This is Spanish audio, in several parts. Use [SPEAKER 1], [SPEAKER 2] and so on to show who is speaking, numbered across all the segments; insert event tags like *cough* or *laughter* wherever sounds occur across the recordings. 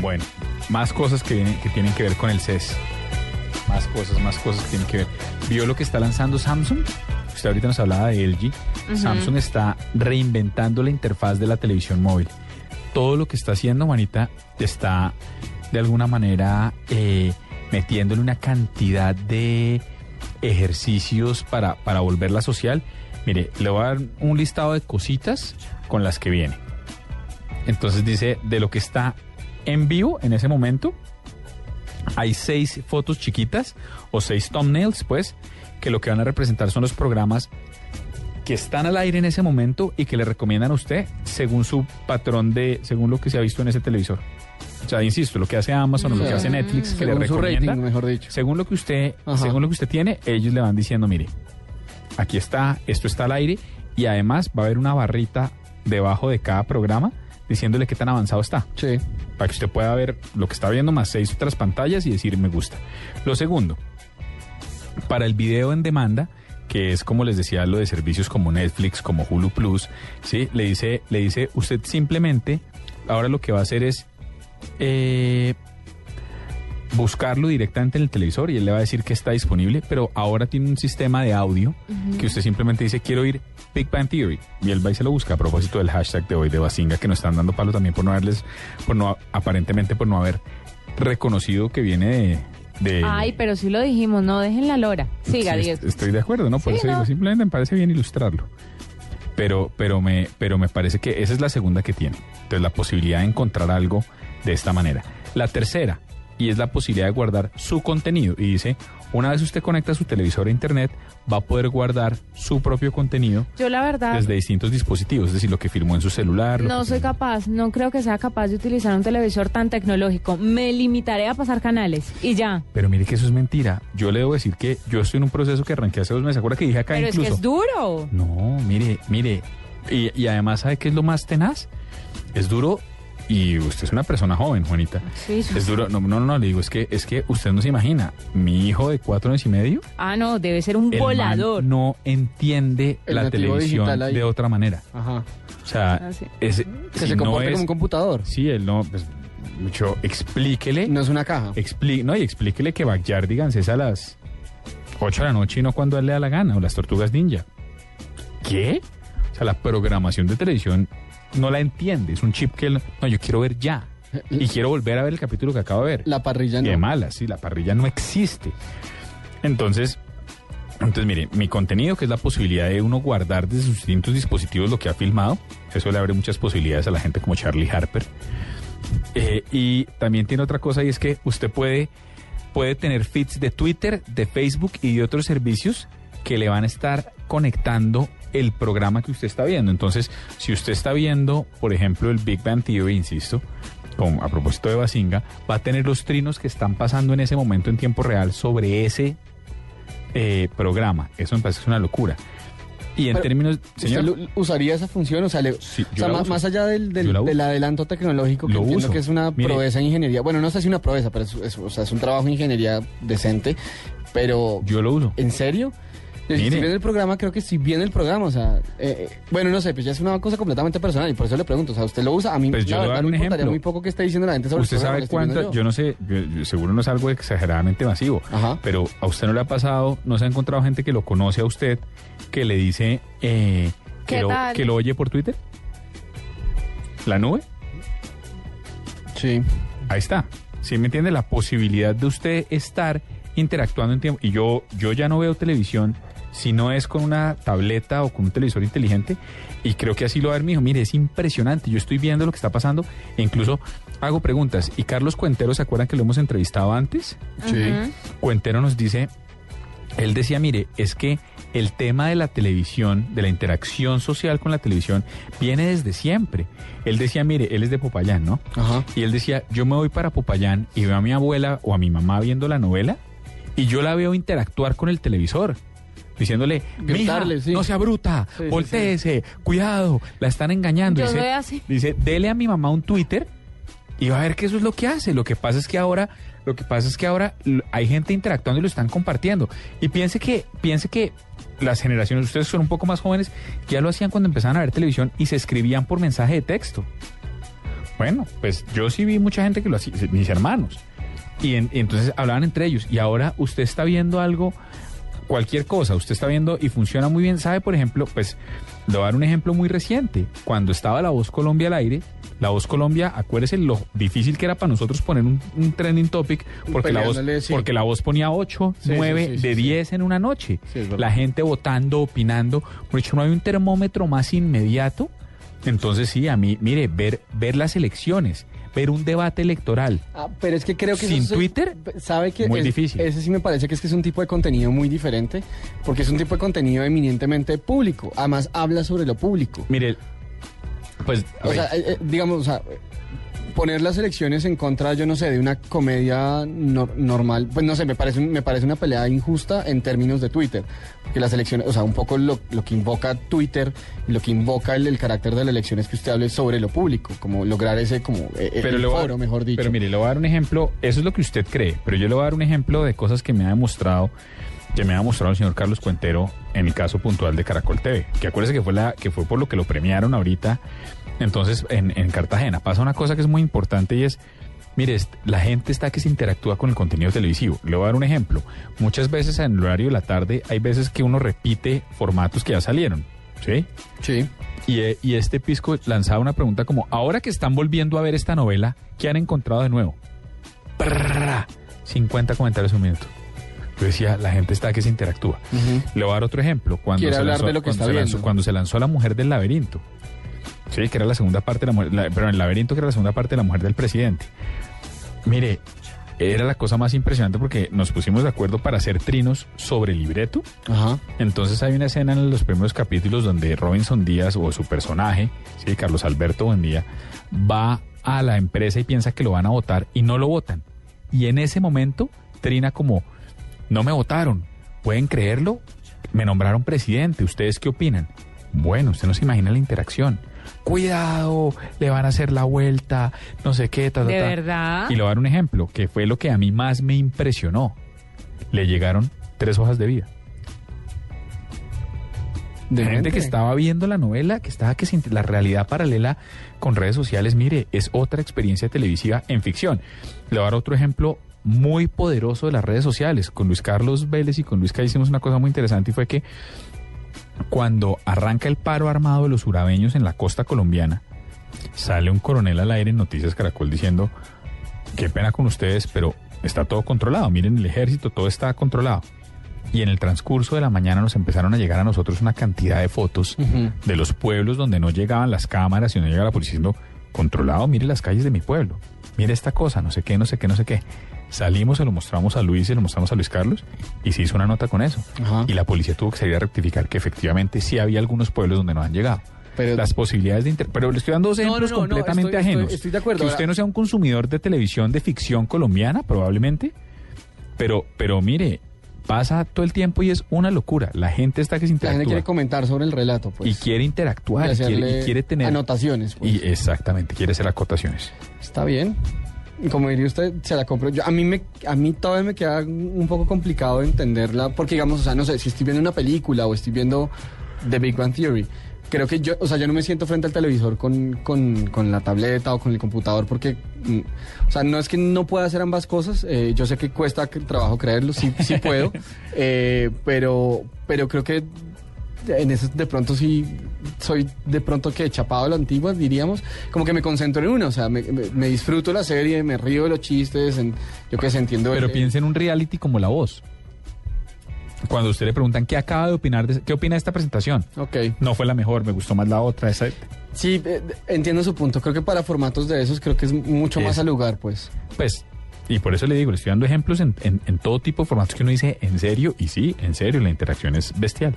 [SPEAKER 1] Bueno, más cosas que, vienen- que tienen que ver con el CES. Más cosas, más cosas que tienen que ver. ¿Vio lo que está lanzando Samsung? Usted ahorita nos hablaba de LG. Samsung está reinventando la interfaz de la televisión móvil. Todo lo que está haciendo, Juanita, está de alguna manera eh, metiéndole una cantidad de ejercicios para, para volverla social. Mire, le voy a dar un listado de cositas con las que viene. Entonces dice, de lo que está en vivo en ese momento, hay seis fotos chiquitas o seis thumbnails, pues, que lo que van a representar son los programas que están al aire en ese momento y que le recomiendan a usted según su patrón de, según lo que se ha visto en ese televisor. O sea, insisto, lo que hace Amazon o lo que hace Netflix, que le recomienda,
[SPEAKER 2] rating, mejor dicho.
[SPEAKER 1] según lo que usted,
[SPEAKER 2] Ajá.
[SPEAKER 1] según lo que usted tiene, ellos le van diciendo, mire, aquí está, esto está al aire y además va a haber una barrita debajo de cada programa diciéndole qué tan avanzado está
[SPEAKER 2] Sí.
[SPEAKER 1] para que usted pueda ver lo que está viendo más seis otras pantallas y decir me gusta. Lo segundo, para el video en demanda, que es como les decía lo de servicios como Netflix, como Hulu Plus, sí, le dice, le dice usted simplemente ahora lo que va a hacer es eh, buscarlo directamente en el televisor y él le va a decir que está disponible, pero ahora tiene un sistema de audio que usted simplemente dice quiero ir Big Bang Theory y él va y se lo busca a propósito del hashtag de hoy de Basinga que nos están dando palo también por no haberles, por no aparentemente por no haber reconocido que viene de, de-
[SPEAKER 3] Ay, pero sí lo dijimos, no dejen la lora. Siga,
[SPEAKER 1] Sí,
[SPEAKER 3] Diego.
[SPEAKER 1] Estoy de acuerdo, ¿no? Por
[SPEAKER 3] Sí,
[SPEAKER 1] eso
[SPEAKER 3] no.
[SPEAKER 1] digo, simplemente me parece bien ilustrarlo. Pero, pero, me, pero me parece que esa es la segunda que tiene. Entonces, la posibilidad de encontrar algo de esta manera. La tercera, y es la posibilidad de guardar su contenido. Y dice, una vez usted conecta su televisor a internet, va a poder guardar su propio contenido
[SPEAKER 3] Yo la verdad
[SPEAKER 1] desde distintos dispositivos, es decir, lo que filmó en su celular.
[SPEAKER 3] no soy capaz, no creo que sea capaz de utilizar un televisor tan tecnológico. Me limitaré a pasar canales y ya.
[SPEAKER 1] Pero mire que eso es mentira. Yo le debo decir que yo estoy en un proceso que arranqué hace dos meses. ¿Se acuerda que dije acá
[SPEAKER 3] Pero es
[SPEAKER 1] incluso?
[SPEAKER 3] que es duro.
[SPEAKER 1] No, mire, mire. Y, y además, ¿sabe qué es lo más tenaz? Es duro y usted es una persona joven, Juanita.
[SPEAKER 3] Sí, sí.
[SPEAKER 1] Es duro. No, no, no, le digo, es que, es que usted no se imagina. Mi hijo de cuatro años y medio,
[SPEAKER 3] Ah, no, debe ser un
[SPEAKER 1] el man
[SPEAKER 3] volador.
[SPEAKER 1] no entiende
[SPEAKER 2] El
[SPEAKER 1] la televisión de otra manera.
[SPEAKER 2] Ajá.
[SPEAKER 1] O sea,
[SPEAKER 3] Ah, sí.
[SPEAKER 1] es,
[SPEAKER 2] Que
[SPEAKER 1] si
[SPEAKER 2] se
[SPEAKER 1] no es-
[SPEAKER 2] como un computador.
[SPEAKER 1] Sí, él no, pues, mucho, explíquele.
[SPEAKER 2] No es una caja.
[SPEAKER 1] Expli- no, y explíquele que Backyardigans es a las 8 de la noche y no cuando a él le da la gana, o las tortugas ninja. ¿Qué? O sea, la programación de televisión no la entiende. Es un chip que él, no, yo quiero ver ya. Y *laughs* quiero volver a ver el capítulo que acabo de ver.
[SPEAKER 2] La parrilla no.
[SPEAKER 1] malas, sí, la parrilla no existe. Entonces, entonces, mire, mi contenido, que es la posibilidad de uno guardar desde sus distintos dispositivos lo que ha filmado, eso le abre muchas posibilidades a la gente como Charlie Harper. Eh, y también tiene otra cosa y es que usted puede, puede tener feeds de Twitter, de Facebook y de otros servicios que le van a estar conectando el programa que usted está viendo. Entonces, si usted está viendo, por ejemplo, el Big Bang Theory, insisto, como a propósito de Basinga, va a tener los trinos que están pasando en ese momento en tiempo real sobre ese eh, programa. Eso me parece una locura. Y en
[SPEAKER 2] Pero,
[SPEAKER 1] términos,
[SPEAKER 2] ¿Usted
[SPEAKER 1] señor,
[SPEAKER 2] lo- usaría esa función? O sea, le-
[SPEAKER 1] Sí,
[SPEAKER 2] o sea, más, más allá del, adelanto tecnológico, que
[SPEAKER 1] Lo
[SPEAKER 2] entiendo
[SPEAKER 1] uso.
[SPEAKER 2] que es una
[SPEAKER 1] Mire.
[SPEAKER 2] proeza en ingeniería. Bueno, no sé si una proeza, pero es, es- o sea, es un trabajo de ingeniería decente. Pero,
[SPEAKER 1] yo lo uso.
[SPEAKER 2] ¿en serio? *laughs* Si viene el programa, creo que si viene el programa, o sea, eh, eh, bueno, no sé, pues ya es una cosa completamente personal y por eso le pregunto, o sea, ¿usted lo usa? A mí,
[SPEAKER 1] Pues yo
[SPEAKER 2] la verdad,
[SPEAKER 1] dar
[SPEAKER 2] me
[SPEAKER 1] un
[SPEAKER 2] importaría
[SPEAKER 1] ejemplo.
[SPEAKER 2] muy poco que esté diciendo la gente sobre
[SPEAKER 1] Usted
[SPEAKER 2] el programa,
[SPEAKER 1] sabe cuánto, yo no sé, yo- yo seguro no es algo exageradamente masivo,
[SPEAKER 2] Ajá.
[SPEAKER 1] pero a usted no le ha pasado, no se ha encontrado gente que lo conoce a usted, que le dice eh, que,
[SPEAKER 3] ¿Qué
[SPEAKER 1] lo, que lo oye por Twitter. ¿La nube?
[SPEAKER 2] Sí.
[SPEAKER 1] Ahí está. ¿Sí me entiende? La posibilidad de usted estar interactuando en tiempo. Y yo, yo ya no veo televisión si no es con una tableta o con un televisor inteligente. Y creo que así lo va a ver mi hijo. Mire, es impresionante. Yo estoy viendo lo que está pasando e incluso hago preguntas. Y Carlos Cuentero, ¿se acuerdan que lo hemos entrevistado antes?
[SPEAKER 2] Sí.
[SPEAKER 1] Cuentero nos dice, él decía, mire, es que el tema de la televisión, de la interacción social con la televisión, viene desde siempre. Él decía, mire, él es de Popayán, ¿no?
[SPEAKER 2] Ajá.
[SPEAKER 1] Y él decía, yo me voy para Popayán y veo a mi abuela o a mi mamá viendo la novela y yo la veo interactuar con el televisor. Diciéndole, mija,
[SPEAKER 2] sí.
[SPEAKER 1] no sea bruta,
[SPEAKER 2] Sí, sí,
[SPEAKER 1] volteese, cuidado, la están engañando.
[SPEAKER 3] Yo
[SPEAKER 1] dice,
[SPEAKER 3] soy así.
[SPEAKER 1] dice, dele a mi mamá un Twitter y va a ver que eso es lo que hace. Lo que pasa es que ahora, lo que pasa es que ahora hay gente interactuando y lo están compartiendo. Y piense que, piense que las generaciones, ustedes son un poco más jóvenes, ya lo hacían cuando empezaban a ver televisión y se escribían por mensaje de texto. Bueno, pues yo sí vi mucha gente que lo hacía, mis hermanos. Y, en- y entonces hablaban entre ellos. Y ahora usted está viendo algo, cualquier cosa, usted está viendo y funciona muy bien. ¿Sabe, por ejemplo? Pues le voy a dar un ejemplo muy reciente. Cuando estaba La Voz Colombia al aire, La Voz Colombia, acuérdese lo difícil que era para nosotros poner un, un trending topic, porque la, voz,
[SPEAKER 2] sí.
[SPEAKER 1] porque la voz ponía 8,
[SPEAKER 2] Sí, sí,
[SPEAKER 1] 9,
[SPEAKER 2] sí, sí,
[SPEAKER 1] de
[SPEAKER 2] sí.
[SPEAKER 1] 10 en una noche. La gente votando, opinando. Por hecho, no hay un termómetro más inmediato. Entonces, sí, a mí, mire, ver, ver las elecciones, ver un debate electoral.
[SPEAKER 2] Ah, pero es que creo que
[SPEAKER 1] ¿Sin
[SPEAKER 2] eso es-
[SPEAKER 1] Twitter?
[SPEAKER 2] sabe que
[SPEAKER 1] Muy
[SPEAKER 2] es-
[SPEAKER 1] difícil.
[SPEAKER 2] Ese sí me parece que es que es un tipo de contenido muy diferente, porque es un tipo de contenido eminentemente público. Además habla sobre lo público.
[SPEAKER 1] Mire, pues,
[SPEAKER 2] O sea, eh, eh, digamos, o sea, poner las elecciones en contra, yo no sé, de una comedia nor- normal, pues no sé, me parece, me parece una pelea injusta en términos de Twitter. Porque las elecciones, o sea, un poco lo, lo que invoca Twitter y lo que invoca el, el carácter de la elección es que usted hable sobre lo público, como lograr ese, como, eh, eh, el
[SPEAKER 1] voy a-
[SPEAKER 2] foro, mejor dicho.
[SPEAKER 1] Pero mire, le voy a dar un ejemplo, eso es lo que usted cree, pero yo le voy a dar un ejemplo de cosas que me ha demostrado, que me ha demostrado el señor Carlos Cuentero en el caso puntual de Caracol TV, que acuérdese que fue la, que fue por lo que lo premiaron ahorita, entonces en, en Cartagena pasa una cosa que es muy importante y es, mire, la gente está que se interactúa con el contenido televisivo. Le voy a dar un ejemplo. Muchas veces en el horario de la tarde hay veces que uno repite formatos que ya salieron, ¿sí?
[SPEAKER 2] Sí.
[SPEAKER 1] Y, eh, y este pisco lanzaba una pregunta como, ahora que están volviendo a ver esta novela, ¿qué han encontrado de nuevo? Prrrra, 50 comentarios un minuto. Yo decía, la gente está que se interactúa. Le voy a dar otro ejemplo. Cuando
[SPEAKER 2] Quiere
[SPEAKER 1] se
[SPEAKER 2] hablar
[SPEAKER 1] lanzó,
[SPEAKER 2] de lo que
[SPEAKER 1] cuando
[SPEAKER 2] está
[SPEAKER 1] se lanzó- cuando se lanzó La Mujer del Laberinto. Sí, que era la segunda parte de la mujer, la- pero el laberinto que era la segunda parte de la mujer del presidente. Mire, era la cosa más impresionante porque nos pusimos de acuerdo para hacer trinos sobre el libreto.
[SPEAKER 2] Ajá.
[SPEAKER 1] Entonces hay una escena en los primeros capítulos donde Robinson Díaz o su personaje, sí, Carlos Alberto Buendía, va a la empresa y piensa que lo van a votar y no lo votan. Y en ese momento trina como, no me votaron, ¿pueden creerlo? Me nombraron presidente, ¿ustedes qué opinan? Bueno, usted no se imagina la interacción. Cuidado, le van a hacer la vuelta, no sé qué, ta, ta,
[SPEAKER 3] ¿De
[SPEAKER 1] ta.
[SPEAKER 3] verdad?
[SPEAKER 1] Y le voy a dar un ejemplo, que fue lo que a mí más me impresionó. Le llegaron tres hojas de vida.
[SPEAKER 2] De
[SPEAKER 1] gente que estaba viendo la novela, que estaba que sin- la realidad paralela con redes sociales, mire, es otra experiencia televisiva en ficción. Le voy a dar otro ejemplo muy poderoso de las redes sociales. Con Luis Carlos Vélez y con Luis Ca hicimos una cosa muy interesante y fue que cuando arranca el paro armado de los urabeños en la costa colombiana, sale un coronel al aire en Noticias Caracol diciendo, qué pena con ustedes, pero está todo controlado. Miren el ejército, todo está controlado. Y en el transcurso de la mañana nos empezaron a llegar a nosotros una cantidad de fotos de los pueblos donde no llegaban las cámaras y no llegaba la policía diciendo, controlado, mire las calles de mi pueblo, mire esta cosa, no sé qué, no sé qué, no sé qué. Salimos, se lo mostramos a Luis, se lo mostramos a Luis Carlos y se hizo una nota con eso.
[SPEAKER 2] Ajá.
[SPEAKER 1] Y la policía tuvo que salir a rectificar que efectivamente sí había algunos pueblos donde no han llegado.
[SPEAKER 2] Pero-
[SPEAKER 1] las posibilidades de inter... Pero le estoy dando dos
[SPEAKER 2] no,
[SPEAKER 1] ejemplos
[SPEAKER 2] no, no,
[SPEAKER 1] completamente
[SPEAKER 2] estoy- estoy-
[SPEAKER 1] ajenos.
[SPEAKER 2] estoy de acuerdo.
[SPEAKER 1] Que usted no sea un consumidor de televisión de ficción colombiana, probablemente. Pero, pero mire, pasa todo el tiempo y es una locura. La gente está que se
[SPEAKER 2] La gente
[SPEAKER 1] interactúa.
[SPEAKER 2] quiere comentar sobre el relato, pues.
[SPEAKER 1] y quiere interactuar,
[SPEAKER 2] y
[SPEAKER 1] quiere,
[SPEAKER 2] hacerle
[SPEAKER 1] y quiere tener...
[SPEAKER 2] anotaciones, pues.
[SPEAKER 1] Y exactamente, quiere hacer acotaciones.
[SPEAKER 2] Está bien. Como diría usted, se la compro. Yo, a mí me, a mí todavía me queda un poco complicado entenderla, porque digamos, o sea, no sé, si estoy viendo una película o estoy viendo The Big Bang Theory, creo que yo, o sea, yo no me siento frente al televisor con, con, con la tableta o con el computador, porque, mm, o sea, no es que no pueda hacer ambas cosas. eh, yo sé que cuesta trabajo creerlo, sí, sí puedo, *laughs* eh, pero, pero creo que en eso de pronto sí soy de pronto que chapado a la antigua, diríamos, como que me concentro en una, o sea, me, me- me disfruto la serie, me río de los chistes, en, yo que sé, entiendo.
[SPEAKER 1] Pero
[SPEAKER 2] el-
[SPEAKER 1] piense en un reality como La Voz. Cuando usted le preguntan qué acaba de opinar, de, qué opina de esta presentación.
[SPEAKER 2] Ok,
[SPEAKER 1] No fue la mejor, me gustó más la otra. Esa,
[SPEAKER 2] sí, eh, entiendo su punto, creo que para formatos de esos creo que es mucho más al lugar, pues.
[SPEAKER 1] pues, y por eso le digo, le estoy dando ejemplos en, en- en todo tipo de formatos que uno dice en serio, y sí, en serio, la interacción es bestial.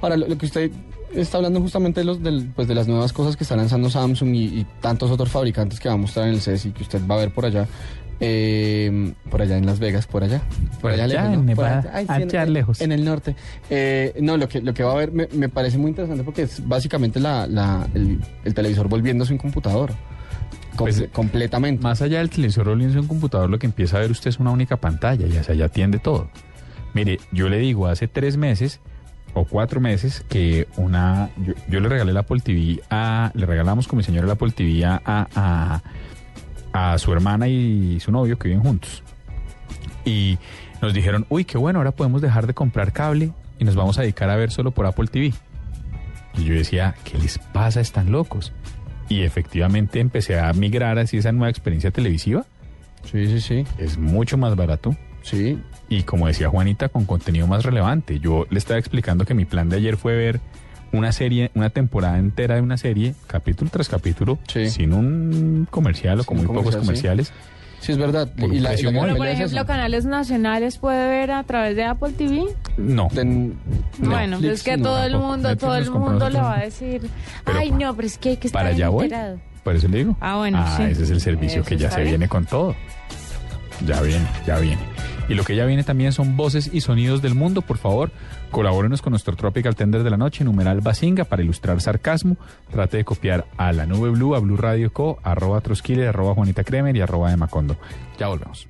[SPEAKER 2] Ahora, lo, lo que usted está hablando justamente de, los, del- pues de las nuevas cosas que está lanzando Samsung y, y tantos otros fabricantes que va a mostrar en el CES y que usted va a ver por allá. Eh, por allá en Las Vegas, por allá.
[SPEAKER 1] Por allá
[SPEAKER 2] lejos,
[SPEAKER 1] en allá
[SPEAKER 2] en,
[SPEAKER 1] lejos.
[SPEAKER 2] En el norte. Eh, no, lo que, lo que va a ver me, me parece muy interesante porque es básicamente la, la- el, el televisor volviéndose un computador.
[SPEAKER 1] Pues,
[SPEAKER 2] completamente.
[SPEAKER 1] Más allá del televisor en un computador, lo que empieza a ver usted es una única pantalla y hacia allá atiende todo. Mire, yo le digo, hace tres meses o cuatro meses que una yo, yo le regalé la Apple TV a le regalamos con mi señora la Apple TV a, a, a su hermana y su novio que viven juntos y nos dijeron uy qué bueno ahora podemos dejar de comprar cable y nos vamos a dedicar a ver solo por Apple TV y yo decía qué les pasa están locos y efectivamente empecé a migrar hacia esa nueva experiencia televisiva
[SPEAKER 2] Sí, sí, sí.
[SPEAKER 1] es mucho más barato
[SPEAKER 2] Sí.
[SPEAKER 1] y como decía Juanita, con contenido más relevante. Yo le estaba explicando que mi plan de ayer fue ver una serie, una temporada entera de una serie, capítulo tras capítulo,
[SPEAKER 2] Sí.
[SPEAKER 1] sin un comercial o con muy pocos
[SPEAKER 2] comercial,
[SPEAKER 1] comerciales.
[SPEAKER 2] Sí, es verdad.
[SPEAKER 1] Por un precio módico.
[SPEAKER 3] Pero, por
[SPEAKER 2] es
[SPEAKER 3] ejemplo,
[SPEAKER 2] esa.
[SPEAKER 3] canales nacionales puede ver a través de Apple TV.
[SPEAKER 1] No.
[SPEAKER 2] De-
[SPEAKER 3] bueno,
[SPEAKER 2] Netflix,
[SPEAKER 3] es que
[SPEAKER 2] no,
[SPEAKER 3] todo el mundo,
[SPEAKER 1] Netflix
[SPEAKER 3] todo el mundo le va a decir,
[SPEAKER 1] Pero
[SPEAKER 3] ay, no, pero es que hay que estar
[SPEAKER 1] Para allá voy. Por eso le digo.
[SPEAKER 3] Ah, bueno,
[SPEAKER 1] Ah,
[SPEAKER 3] sí.
[SPEAKER 1] ese es el servicio
[SPEAKER 3] Eso
[SPEAKER 1] que ya se
[SPEAKER 3] bien.
[SPEAKER 1] viene con todo. Ya viene, ya viene. Y lo que ya viene también son voces y sonidos del mundo. Por favor, colabórenos con nuestro Tropical Tender de la noche, numeral Basinga, para ilustrar sarcasmo. Trate de copiar a la nube Blue, a Blue Radio Co, arroba Trosquile, arroba Juanita Kremer y arroba de Macondo. Ya volvemos.